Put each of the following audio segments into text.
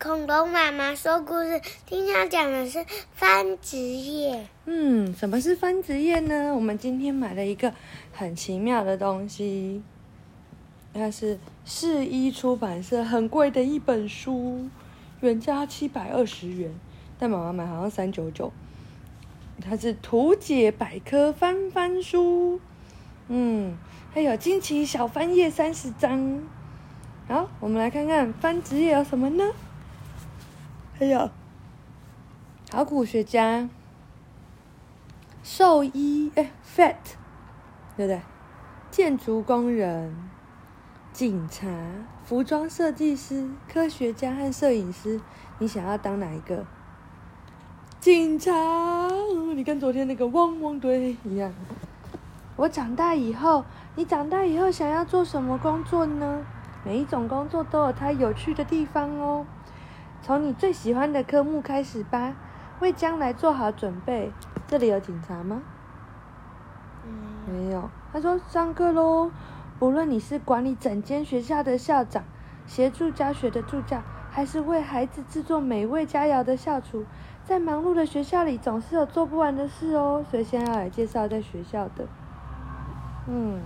恐龙妈妈说故事，今天讲的是番子叶。嗯，什么是番子叶呢？我们今天买了一个很奇妙的东西，它是四一出版社很贵的一本书，原价七百二十元，但妈妈买好像三九九。它是图解百科翻翻书，嗯，还有惊奇小翻页三十张。好，我们来看看番子叶有什么呢？还有考古学家、兽医，哎，Fat，对不对？建筑工人、警察、服装设计师、科学家和摄影师，你想要当哪一个？警察，你跟昨天那个汪汪队一样。我长大以后，你长大以后想要做什么工作呢？每一种工作都有它有趣的地方哦。从你最喜欢的科目开始吧，为将来做好准备。这里有警察吗？没有。他说：“上课喽！无论你是管理整间学校的校长，协助教学的助教，还是为孩子制作美味佳肴的校厨，在忙碌的学校里总是有做不完的事哦。所以现在要来介绍在学校的，嗯。”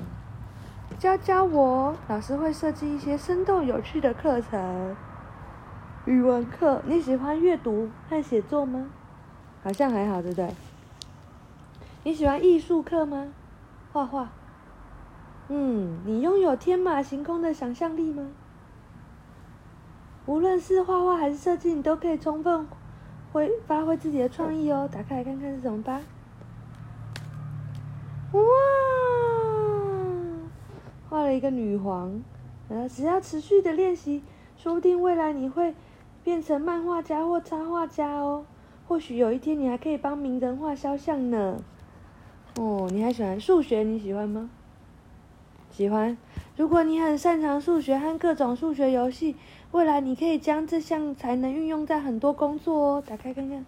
教教我，老师会设计一些生动有趣的课程。语文课，你喜欢阅读和写作吗？好像还好，对不对？你喜欢艺术课吗？画画。嗯，你拥有天马行空的想象力吗？无论是画画还是设计，你都可以充分挥发挥自己的创意哦。打开来看看是什么吧。哇！画了一个女皇，呃，只要持续的练习，说不定未来你会变成漫画家或插画家哦。或许有一天你还可以帮名人画肖像呢。哦，你还喜欢数学？你喜欢吗？喜欢。如果你很擅长数学和各种数学游戏，未来你可以将这项才能运用在很多工作哦。打开看看。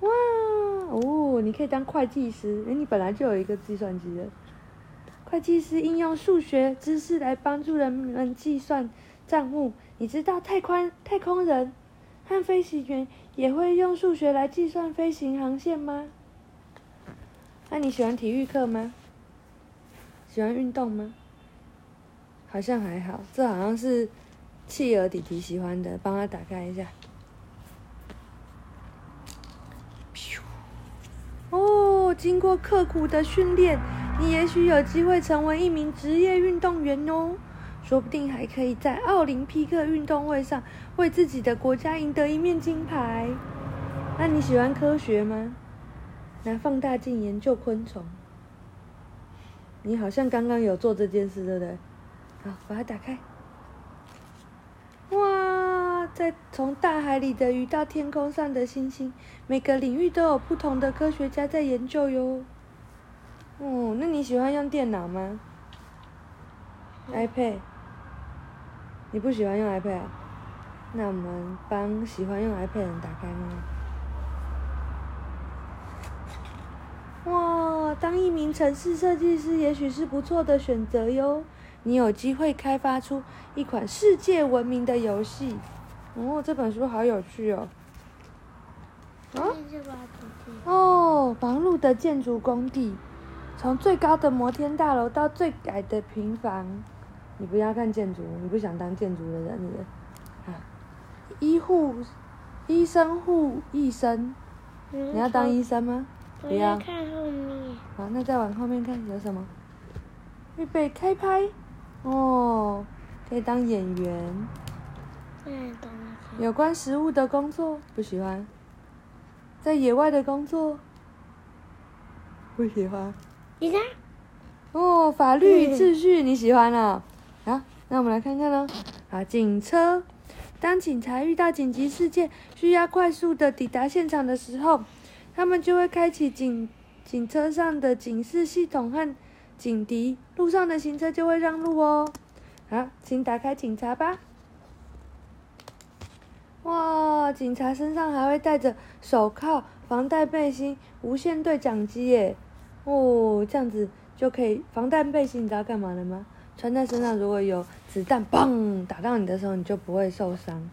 哇，哦，你可以当会计师。哎，你本来就有一个计算机的。会计师应用数学知识来帮助人们计算账目。你知道太空太空人和飞行员也会用数学来计算飞行航线吗？那你喜欢体育课吗？喜欢运动吗？好像还好，这好像是企鹅弟弟喜欢的，帮他打开一下。哦，经过刻苦的训练。你也许有机会成为一名职业运动员哦，说不定还可以在奥林匹克运动会上为自己的国家赢得一面金牌。那你喜欢科学吗？拿放大镜研究昆虫。你好像刚刚有做这件事，对不对？好，把它打开。哇，在从大海里的鱼到天空上的星星，每个领域都有不同的科学家在研究哟。哦，那你喜欢用电脑吗？iPad，你不喜欢用 iPad？那我们帮喜欢用 iPad 的人打开吗？哇，当一名城市设计师也许是不错的选择哟。你有机会开发出一款世界闻名的游戏。哦，这本书好有趣哦。啊？哦，忙碌的建筑工地。从最高的摩天大楼到最矮的平房，你不要看建筑，你不想当建筑的人，你啊，医护，医生护医生，你要当医生吗？不要。看后面。好，那再往后面看有什么？预备开拍，哦，可以当演员。有关食物的工作不喜欢，在野外的工作不喜欢。你看，哦，法律与秩序你喜欢啊？好，那我们来看看喽。啊，警车，当警察遇到紧急事件，需要快速的抵达现场的时候，他们就会开启警警车上的警示系统和警笛，路上的行车就会让路哦。好，请打开警察吧。哇，警察身上还会带着手铐、防弹背心、无线对讲机耶。哦，这样子就可以防弹背心，你知道干嘛的吗？穿在身上如果有子弹砰打到你的时候，你就不会受伤。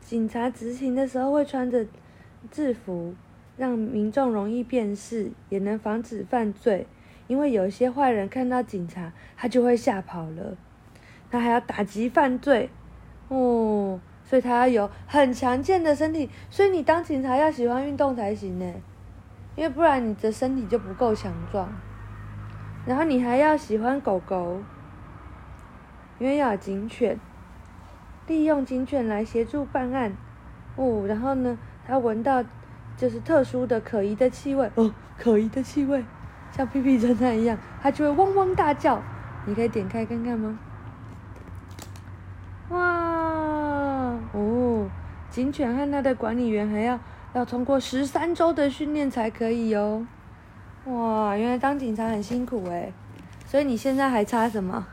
警察执勤的时候会穿着制服，让民众容易辨识，也能防止犯罪。因为有一些坏人看到警察，他就会吓跑了。他还要打击犯罪，哦，所以他要有很强健的身体。所以你当警察要喜欢运动才行呢，因为不然你的身体就不够强壮。然后你还要喜欢狗狗，因为要有警犬，利用警犬来协助办案。哦，然后呢，他闻到就是特殊的可疑的气味，哦，可疑的气味。像屁屁侦探一样，它就会汪汪大叫。你可以点开看看吗？哇哦！警犬和它的管理员还要要通过十三周的训练才可以哦。哇，原来当警察很辛苦哎。所以你现在还差什么？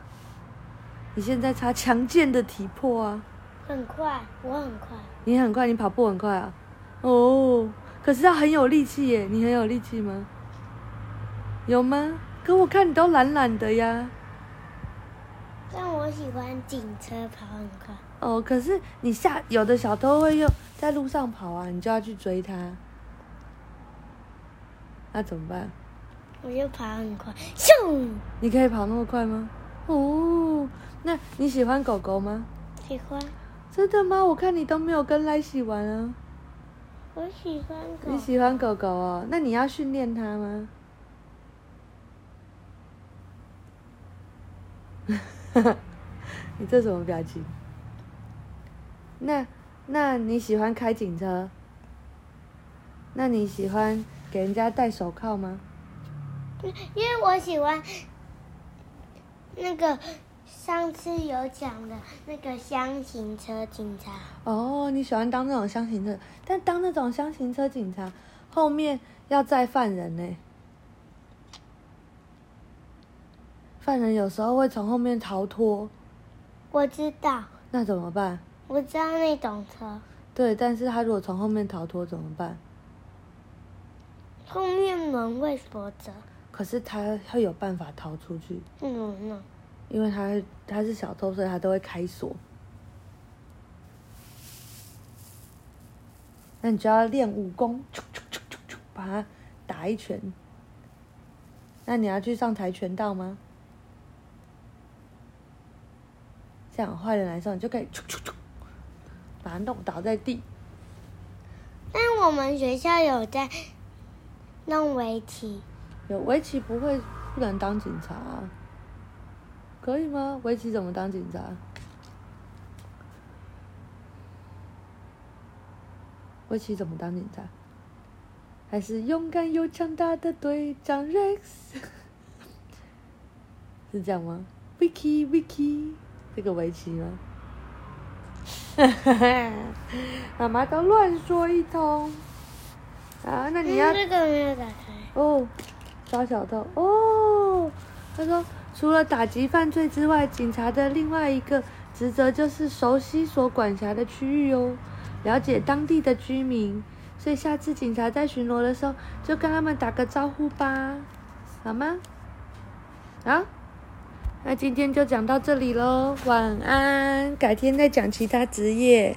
你现在差强健的体魄啊。很快，我很快。你很快，你跑步很快啊。哦，可是要很有力气耶。你很有力气吗？有吗？可我看你都懒懒的呀。但我喜欢警车跑很快。哦，可是你下有的小偷会用在路上跑啊，你就要去追他。那怎么办？我就跑很快，咻！你可以跑那么快吗？哦，那你喜欢狗狗吗？喜欢。真的吗？我看你都没有跟赖喜玩啊。我喜欢狗。你喜欢狗狗哦？那你要训练它吗？你这什么表情？那，那你喜欢开警车？那你喜欢给人家戴手铐吗？因为我喜欢那个上次有讲的那个箱型车警察。哦，你喜欢当那种箱型车，但当那种箱型车警察后面要载犯人呢。犯人有时候会从后面逃脱，我知道。那怎么办？我知道那种车。对，但是他如果从后面逃脱怎么办？后面门会锁着。可是他会有办法逃出去。嗯呢？因为他他是小偷，所以他都会开锁。那你就要练武功，把他打一拳。那你要去上跆拳道吗？这样坏人来的时候，你就可以把他弄倒在地。那我们学校有在弄围棋。有围棋不会不能当警察，可以吗？围棋怎么当警察？围棋怎么当警察？还是勇敢又强大的队长 Rex？是这样吗？Vicky，Vicky。这个围棋吗？妈妈都乱说一通。啊，那你要这个没有打开。哦，抓小偷哦。他说，除了打击犯罪之外，警察的另外一个职责就是熟悉所管辖的区域哦，了解当地的居民。所以下次警察在巡逻的时候，就跟他们打个招呼吧，好吗？啊？那今天就讲到这里喽，晚安，改天再讲其他职业。